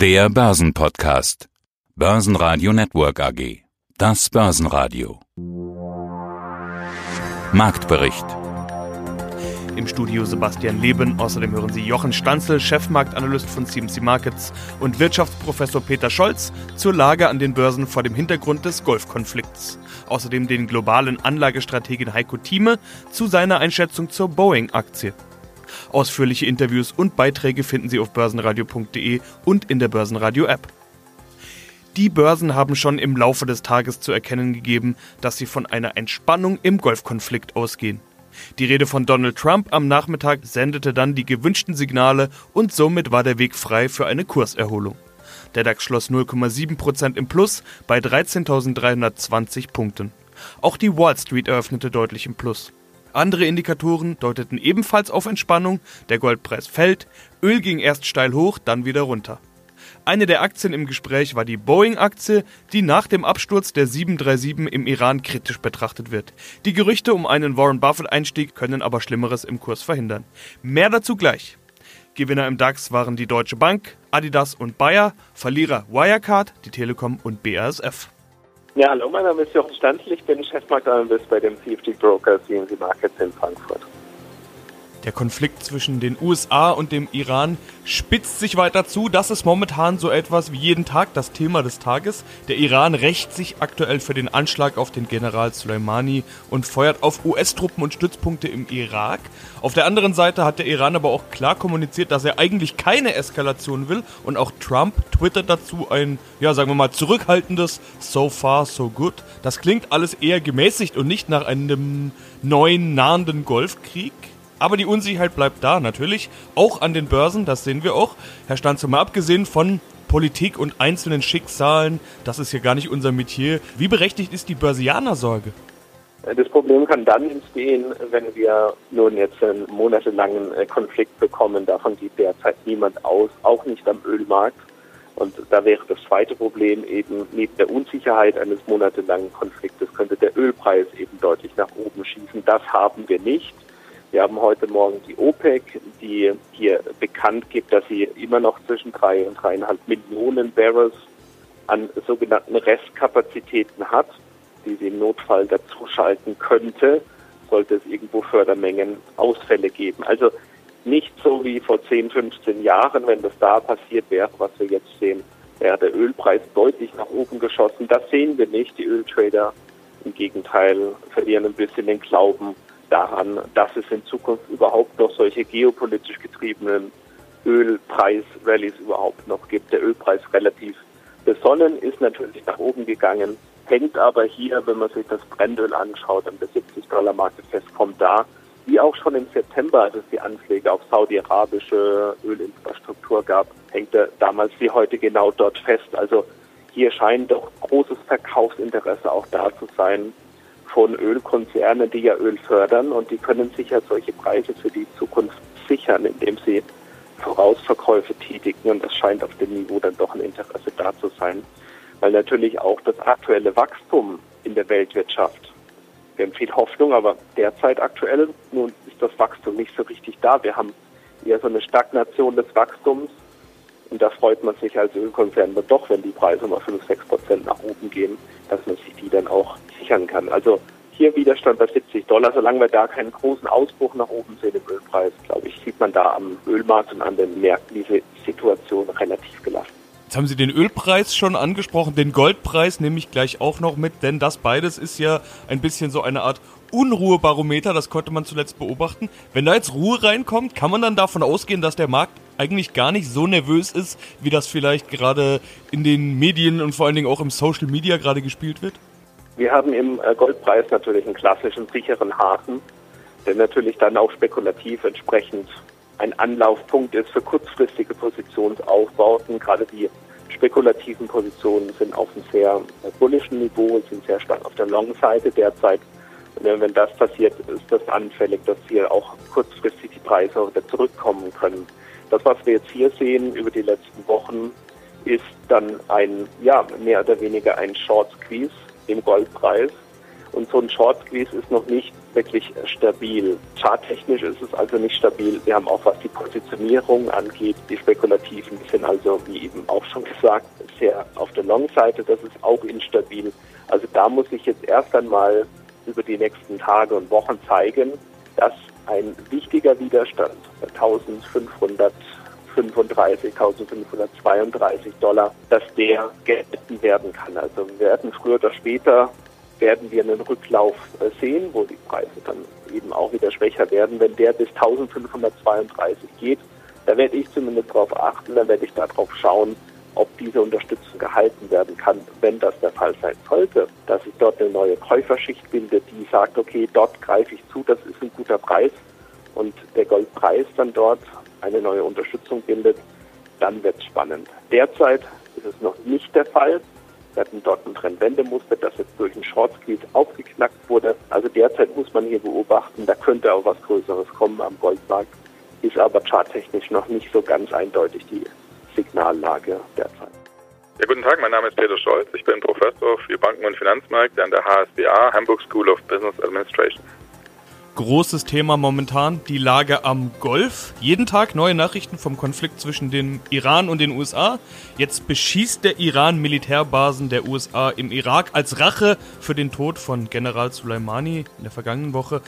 Der Börsenpodcast. Börsenradio Network AG. Das Börsenradio. Marktbericht. Im Studio Sebastian Leben. Außerdem hören Sie Jochen Stanzel, Chefmarktanalyst von CMC Markets und Wirtschaftsprofessor Peter Scholz zur Lage an den Börsen vor dem Hintergrund des Golfkonflikts. Außerdem den globalen Anlagestrategen Heiko Thieme zu seiner Einschätzung zur Boeing-Aktie. Ausführliche Interviews und Beiträge finden Sie auf börsenradio.de und in der Börsenradio-App. Die Börsen haben schon im Laufe des Tages zu erkennen gegeben, dass sie von einer Entspannung im Golfkonflikt ausgehen. Die Rede von Donald Trump am Nachmittag sendete dann die gewünschten Signale und somit war der Weg frei für eine Kurserholung. Der DAX schloss 0,7% im Plus bei 13.320 Punkten. Auch die Wall Street eröffnete deutlich im Plus. Andere Indikatoren deuteten ebenfalls auf Entspannung, der Goldpreis fällt, Öl ging erst steil hoch, dann wieder runter. Eine der Aktien im Gespräch war die Boeing-Aktie, die nach dem Absturz der 737 im Iran kritisch betrachtet wird. Die Gerüchte um einen Warren Buffett-Einstieg können aber Schlimmeres im Kurs verhindern. Mehr dazu gleich. Gewinner im DAX waren die Deutsche Bank, Adidas und Bayer, Verlierer Wirecard, die Telekom und BASF. Ja, hallo, mein Name ist Jochen Stanzel, ich bin Chefmarktanalyst bei dem CFD Broker CNC Markets in Frankfurt. Der Konflikt zwischen den USA und dem Iran spitzt sich weiter zu. Das ist momentan so etwas wie jeden Tag das Thema des Tages. Der Iran rächt sich aktuell für den Anschlag auf den General Soleimani und feuert auf US-Truppen und Stützpunkte im Irak. Auf der anderen Seite hat der Iran aber auch klar kommuniziert, dass er eigentlich keine Eskalation will und auch Trump twittert dazu ein, ja, sagen wir mal, zurückhaltendes So far, so good. Das klingt alles eher gemäßigt und nicht nach einem neuen, nahenden Golfkrieg. Aber die Unsicherheit bleibt da, natürlich. Auch an den Börsen, das sehen wir auch. Herr Stanze, mal abgesehen von Politik und einzelnen Schicksalen, das ist hier gar nicht unser Metier. Wie berechtigt ist die Börsianer-Sorge? Das Problem kann dann entstehen, wenn wir nun jetzt einen monatelangen äh, Konflikt bekommen. Davon geht derzeit niemand aus, auch nicht am Ölmarkt. Und da wäre das zweite Problem eben neben der Unsicherheit eines monatelangen Konfliktes könnte der Ölpreis eben deutlich nach oben schießen. Das haben wir nicht. Wir haben heute Morgen die OPEC, die hier bekannt gibt, dass sie immer noch zwischen drei und dreieinhalb Millionen Barrels an sogenannten Restkapazitäten hat, die sie im Notfall dazuschalten könnte, sollte es irgendwo Fördermengen Ausfälle geben. Also nicht so wie vor 10, 15 Jahren, wenn das da passiert wäre, was wir jetzt sehen, wäre der Ölpreis deutlich nach oben geschossen. Das sehen wir nicht. Die Öltrader im Gegenteil verlieren ein bisschen den Glauben daran, dass es in Zukunft überhaupt noch solche geopolitisch getriebenen Ölpreis-Rallies überhaupt noch gibt. Der Ölpreis relativ besonnen ist natürlich nach oben gegangen, hängt aber hier, wenn man sich das Brennöl anschaut, an der 70 Dollar Marke fest, kommt da, wie auch schon im September, als es die Anschläge auf saudi-arabische Ölinfrastruktur gab, hängt er damals wie heute genau dort fest. Also hier scheint doch großes Verkaufsinteresse auch da zu sein von Ölkonzernen, die ja Öl fördern und die können sich ja solche Preise für die Zukunft sichern, indem sie Vorausverkäufe tätigen und das scheint auf dem Niveau dann doch ein Interesse da zu sein, weil natürlich auch das aktuelle Wachstum in der Weltwirtschaft, wir haben viel Hoffnung, aber derzeit aktuell nun ist das Wachstum nicht so richtig da. Wir haben eher so eine Stagnation des Wachstums und da freut man sich als Ölkonzern doch, wenn die Preise mal 5, 6 Prozent nach oben gehen, dass man sich die dann auch sichern kann. Also hier Widerstand bei 70 Dollar. Solange wir da keinen großen Ausbruch nach oben sehen im Ölpreis, glaube ich, sieht man da am Ölmarkt und an den Märkten diese Situation relativ gelassen. Jetzt haben Sie den Ölpreis schon angesprochen, den Goldpreis nehme ich gleich auch noch mit, denn das beides ist ja ein bisschen so eine Art Unruhebarometer, das konnte man zuletzt beobachten. Wenn da jetzt Ruhe reinkommt, kann man dann davon ausgehen, dass der Markt eigentlich gar nicht so nervös ist, wie das vielleicht gerade in den Medien und vor allen Dingen auch im Social Media gerade gespielt wird? Wir haben im äh, Goldpreis natürlich einen klassischen sicheren Hafen, der natürlich dann auch spekulativ entsprechend ein Anlaufpunkt ist für kurzfristige Positionsaufbauten. Gerade die spekulativen Positionen sind auf einem sehr äh, bullischen Niveau, sind sehr stark auf der Long-Seite derzeit. Und wenn das passiert, ist das anfällig, dass hier auch kurzfristig die Preise wieder zurückkommen können. Das, was wir jetzt hier sehen über die letzten Wochen, ist dann ein, ja, mehr oder weniger ein Short Squeeze im Goldpreis. Und so ein Short Squeeze ist noch nicht wirklich stabil. Charttechnisch ist es also nicht stabil. Wir haben auch, was die Positionierung angeht, die spekulativen sind also, wie eben auch schon gesagt, sehr auf der Long-Seite. Das ist auch instabil. Also da muss ich jetzt erst einmal über die nächsten Tage und Wochen zeigen, dass ein wichtiger Widerstand 1535, 1532 Dollar, dass der gehalten werden kann. Also wir werden früher oder später werden wir einen Rücklauf äh, sehen, wo die Preise dann eben auch wieder schwächer werden. Wenn der bis 1532 geht, da werde ich zumindest darauf achten, dann werde ich darauf schauen, ob diese Unterstützung gehalten werden kann. Wenn das der Fall sein sollte, dass sich dort eine neue Käuferschicht bildet, die sagt, okay, dort greife ich zu, das ist ein guter Preis und der Goldpreis dann dort eine neue Unterstützung bildet, dann wird es spannend. Derzeit ist es noch nicht der Fall. Wir hatten dort ein Trendwendemuster, das jetzt durch einen Short Squeeze aufgeknackt wurde. Also derzeit muss man hier beobachten, da könnte auch was Größeres kommen am Goldmarkt, ist aber charttechnisch noch nicht so ganz eindeutig die Signallage derzeit. Ja, guten Tag, mein Name ist Peter Scholz. Ich bin Professor für Banken und Finanzmärkte an der HSBA, Hamburg School of Business Administration. Großes Thema momentan, die Lage am Golf. Jeden Tag neue Nachrichten vom Konflikt zwischen dem Iran und den USA. Jetzt beschießt der Iran Militärbasen der USA im Irak als Rache für den Tod von General Soleimani in der vergangenen Woche.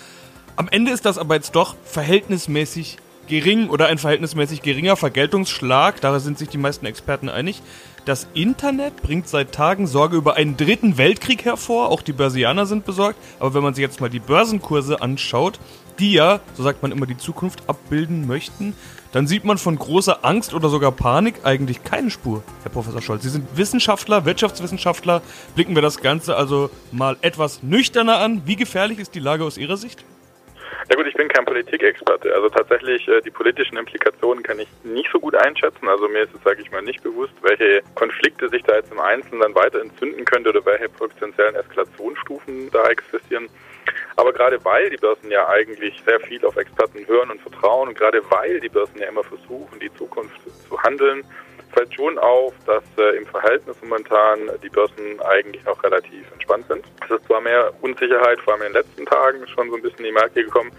Am Ende ist das aber jetzt doch verhältnismäßig gering oder ein verhältnismäßig geringer Vergeltungsschlag, da sind sich die meisten Experten einig. Das Internet bringt seit Tagen Sorge über einen dritten Weltkrieg hervor, auch die Börsianer sind besorgt, aber wenn man sich jetzt mal die Börsenkurse anschaut, die ja, so sagt man immer, die Zukunft abbilden möchten, dann sieht man von großer Angst oder sogar Panik eigentlich keine Spur, Herr Professor Scholz. Sie sind Wissenschaftler, Wirtschaftswissenschaftler. Blicken wir das Ganze also mal etwas nüchterner an. Wie gefährlich ist die Lage aus Ihrer Sicht? Ja gut, ich bin kein Politikexperte. Also tatsächlich äh, die politischen Implikationen kann ich nicht so gut einschätzen. Also mir ist es, sage ich mal, nicht bewusst, welche Konflikte sich da jetzt im Einzelnen dann weiter entzünden könnte oder welche potenziellen Eskalationsstufen da existieren. Aber gerade weil die Börsen ja eigentlich sehr viel auf Experten hören und vertrauen und gerade weil die Börsen ja immer versuchen, die Zukunft zu handeln, fällt schon auf, dass äh, im Verhältnis momentan die Börsen eigentlich noch relativ entspannt sind. Es ist zwar mehr Unsicherheit, vor allem in den letzten Tagen schon so ein bisschen in die Märkte gekommen,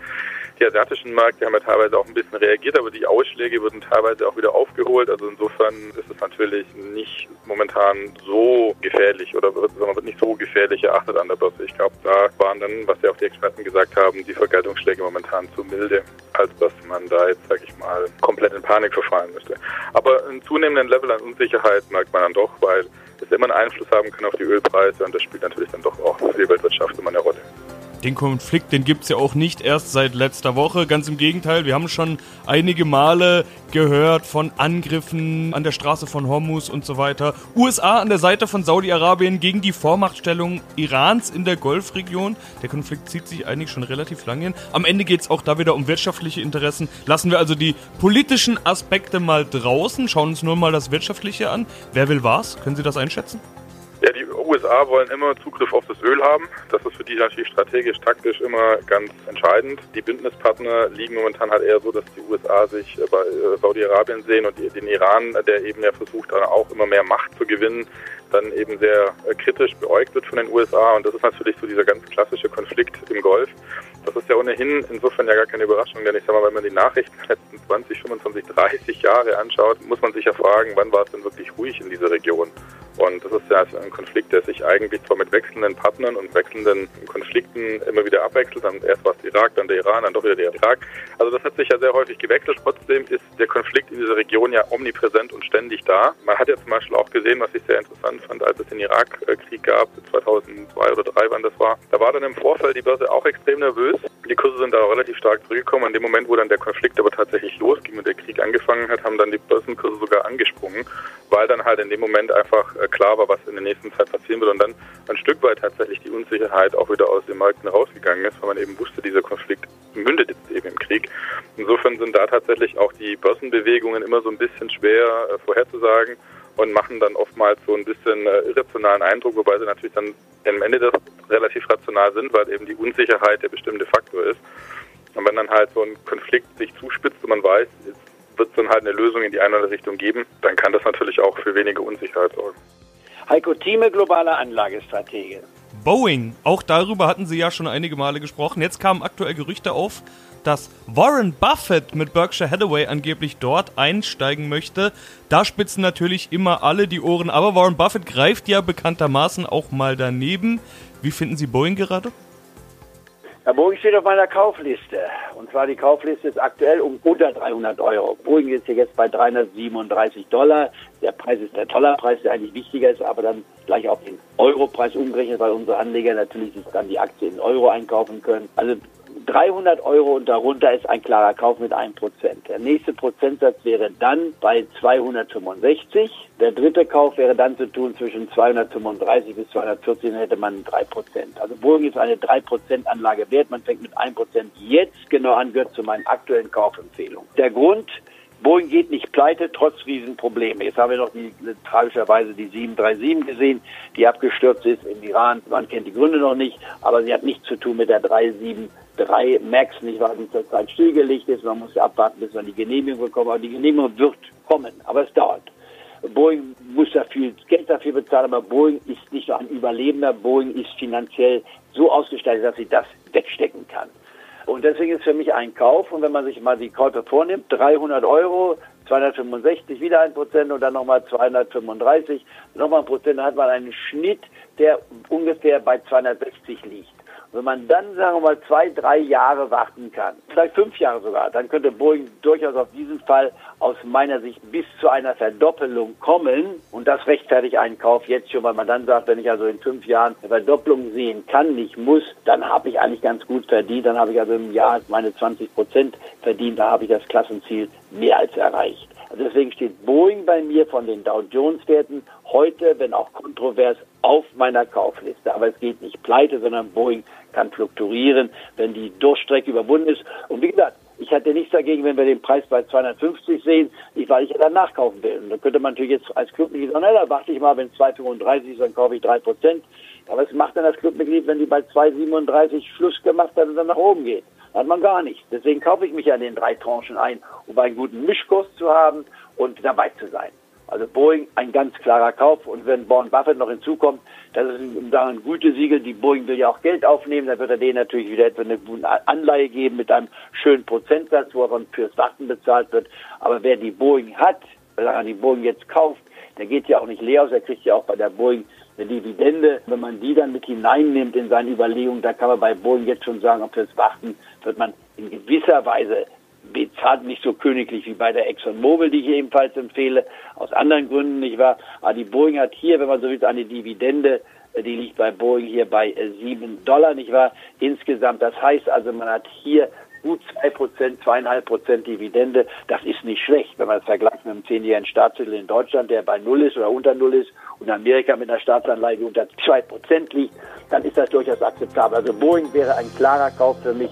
die asiatischen Märkte haben ja teilweise auch ein bisschen reagiert, aber die Ausschläge wurden teilweise auch wieder aufgeholt. Also insofern ist es natürlich nicht momentan so gefährlich oder wird, wird nicht so gefährlich erachtet an der Börse. Ich glaube, da waren dann, was ja auch die Experten gesagt haben, die Vergeltungsschläge momentan zu milde, als dass man da jetzt, sage ich mal, komplett in Panik verfallen müsste. Aber einen zunehmenden Level an Unsicherheit merkt man dann doch, weil es immer einen Einfluss haben kann auf die Ölpreise und das spielt natürlich dann doch auch für die Weltwirtschaft immer eine Rolle. Den Konflikt, den gibt es ja auch nicht erst seit letzter Woche. Ganz im Gegenteil, wir haben schon einige Male gehört von Angriffen an der Straße von Hormuz und so weiter. USA an der Seite von Saudi-Arabien gegen die Vormachtstellung Irans in der Golfregion. Der Konflikt zieht sich eigentlich schon relativ lange hin. Am Ende geht es auch da wieder um wirtschaftliche Interessen. Lassen wir also die politischen Aspekte mal draußen, schauen uns nur mal das Wirtschaftliche an. Wer will was? Können Sie das einschätzen? USA wollen immer Zugriff auf das Öl haben. Das ist für die natürlich strategisch, taktisch immer ganz entscheidend. Die Bündnispartner liegen momentan halt eher so, dass die USA sich bei äh, Saudi-Arabien sehen und den Iran, der eben ja versucht, auch immer mehr Macht zu gewinnen, dann eben sehr äh, kritisch beäugt wird von den USA. Und das ist natürlich so dieser ganz klassische Konflikt im Golf. Das ist ja ohnehin insofern ja gar keine Überraschung, denn ich sag mal, wenn man die Nachrichten der letzten 20, 25, 30 Jahre anschaut, muss man sich ja fragen, wann war es denn wirklich ruhig in dieser Region? Und das ist ja ein Konflikt, der sich eigentlich zwar mit wechselnden Partnern und wechselnden Konflikten immer wieder abwechselt. Dann erst war es Irak, dann der Iran, dann doch wieder der Irak. Also das hat sich ja sehr häufig gewechselt. Trotzdem ist der Konflikt in dieser Region ja omnipräsent und ständig da. Man hat ja zum Beispiel auch gesehen, was ich sehr interessant fand, als es den Irakkrieg gab, 2002 oder 2003, wann das war. Da war dann im Vorfeld die Börse auch extrem nervös. Die Kurse sind da relativ stark zurückgekommen. An dem Moment, wo dann der Konflikt aber tatsächlich losging und der Krieg angefangen hat, haben dann die Börsenkurse sogar angesprungen, weil dann halt in dem Moment einfach klar war, was in der nächsten Zeit passieren wird und dann ein Stück weit tatsächlich die Unsicherheit auch wieder aus den Märkten rausgegangen ist, weil man eben wusste, dieser Konflikt mündet jetzt eben im Krieg. Insofern sind da tatsächlich auch die Börsenbewegungen immer so ein bisschen schwer äh, vorherzusagen und machen dann oftmals so ein bisschen äh, irrationalen Eindruck, wobei sie natürlich dann am Ende das relativ rational sind, weil eben die Unsicherheit der bestimmte Faktor ist. Und wenn dann halt so ein Konflikt sich zuspitzt und man weiß, jetzt wird es dann halt eine Lösung in die eine oder andere Richtung geben, dann kann das natürlich auch für weniger Unsicherheit sorgen. Heiko Thieme, globaler Anlagestratege. Boeing. Auch darüber hatten Sie ja schon einige Male gesprochen. Jetzt kamen aktuell Gerüchte auf, dass Warren Buffett mit Berkshire Hathaway angeblich dort einsteigen möchte. Da spitzen natürlich immer alle die Ohren, aber Warren Buffett greift ja bekanntermaßen auch mal daneben. Wie finden Sie Boeing gerade? Ja, Boeing steht auf meiner Kaufliste. Und zwar die Kaufliste ist aktuell um unter 300 Euro. Boeing ist hier jetzt bei 337 Dollar. Der Preis ist der Dollarpreis, der eigentlich wichtiger ist, aber dann gleich auf den Europreis umgerechnet, weil unsere Anleger natürlich dann die Aktie in Euro einkaufen können. Also 300 Euro und darunter ist ein klarer Kauf mit 1%. Der nächste Prozentsatz wäre dann bei 265. Der dritte Kauf wäre dann zu tun zwischen 235 bis 240, dann hätte man 3%. Also Boeing ist eine 3% Anlage wert. Man fängt mit 1% jetzt genau an, gehört zu meinen aktuellen Kaufempfehlungen. Der Grund, Boeing geht nicht pleite, trotz Riesenprobleme. Jetzt haben wir noch die, tragischerweise die 737 gesehen, die abgestürzt ist im Iran. Man kennt die Gründe noch nicht, aber sie hat nichts zu tun mit der 373 Max, nicht wahr, die zurzeit stillgelegt ist. Man muss abwarten, bis man die Genehmigung bekommt. Aber die Genehmigung wird kommen, aber es dauert. Boeing muss da viel Geld dafür bezahlen, aber Boeing ist nicht nur ein Überlebender. Boeing ist finanziell so ausgestaltet, dass sie das wegstecken kann. Und deswegen ist für mich ein Kauf. Und wenn man sich mal die Käufe vornimmt, 300 Euro, 265 wieder ein Prozent und dann nochmal 235, nochmal ein Prozent, dann hat man einen Schnitt, der ungefähr bei 260 liegt. Wenn man dann, sagen wir mal, zwei, drei Jahre warten kann, vielleicht fünf Jahre sogar, dann könnte Boeing durchaus auf diesen Fall aus meiner Sicht bis zu einer Verdoppelung kommen. Und das rechtfertigt einen Kauf jetzt schon, weil man dann sagt, wenn ich also in fünf Jahren eine Verdopplung sehen kann, nicht muss, dann habe ich eigentlich ganz gut verdient. Dann habe ich also im Jahr meine 20 Prozent verdient. Da habe ich das Klassenziel mehr als erreicht. Also deswegen steht Boeing bei mir von den Dow Jones Werten heute, wenn auch kontrovers, auf meiner Kaufliste. Aber es geht nicht pleite, sondern Boeing kann fluktuieren, wenn die Durchstrecke überwunden ist. Und wie gesagt, ich hatte nichts dagegen, wenn wir den Preis bei 250 sehen, weil ich ja dann nachkaufen will. Und dann könnte man natürlich jetzt als Clubmitglied sagen, na, da warte ich mal, wenn es 2,35 ist, dann kaufe ich 3 Prozent. Aber was macht dann das Clubmitglied, wenn die bei 2,37 Schluss gemacht hat und dann nach oben geht? Hat man gar nicht. Deswegen kaufe ich mich ja in den drei Tranchen ein, um einen guten Mischkurs zu haben und dabei zu sein. Also Boeing ein ganz klarer Kauf. Und wenn Warren Buffett noch hinzukommt, das ist ein, ein gute Siegel. Die Boeing will ja auch Geld aufnehmen. Dann wird er denen natürlich wieder etwa eine Anleihe geben mit einem schönen Prozentsatz, wo er fürs Warten bezahlt wird. Aber wer die Boeing hat, wenn er die Boeing jetzt kauft, der geht ja auch nicht leer aus. Er kriegt ja auch bei der Boeing eine Dividende. Wenn man die dann mit hineinnimmt in seine Überlegungen, da kann man bei Boeing jetzt schon sagen, ob fürs Warten wird man in gewisser Weise bezahlt nicht so königlich wie bei der ExxonMobil, die ich ebenfalls empfehle, aus anderen Gründen nicht wahr. Aber die Boeing hat hier, wenn man so will, eine Dividende, die liegt bei Boeing hier bei äh, sieben Dollar, nicht wahr? Insgesamt. Das heißt also, man hat hier gut zwei Prozent, zweieinhalb Prozent Dividende. Das ist nicht schlecht, wenn man es vergleicht mit einem zehnjährigen Staatstitel in Deutschland, der bei Null ist oder unter Null ist und Amerika mit einer Staatsanleihe, die unter zwei Prozent liegt, dann ist das durchaus akzeptabel. Also Boeing wäre ein klarer Kauf für mich.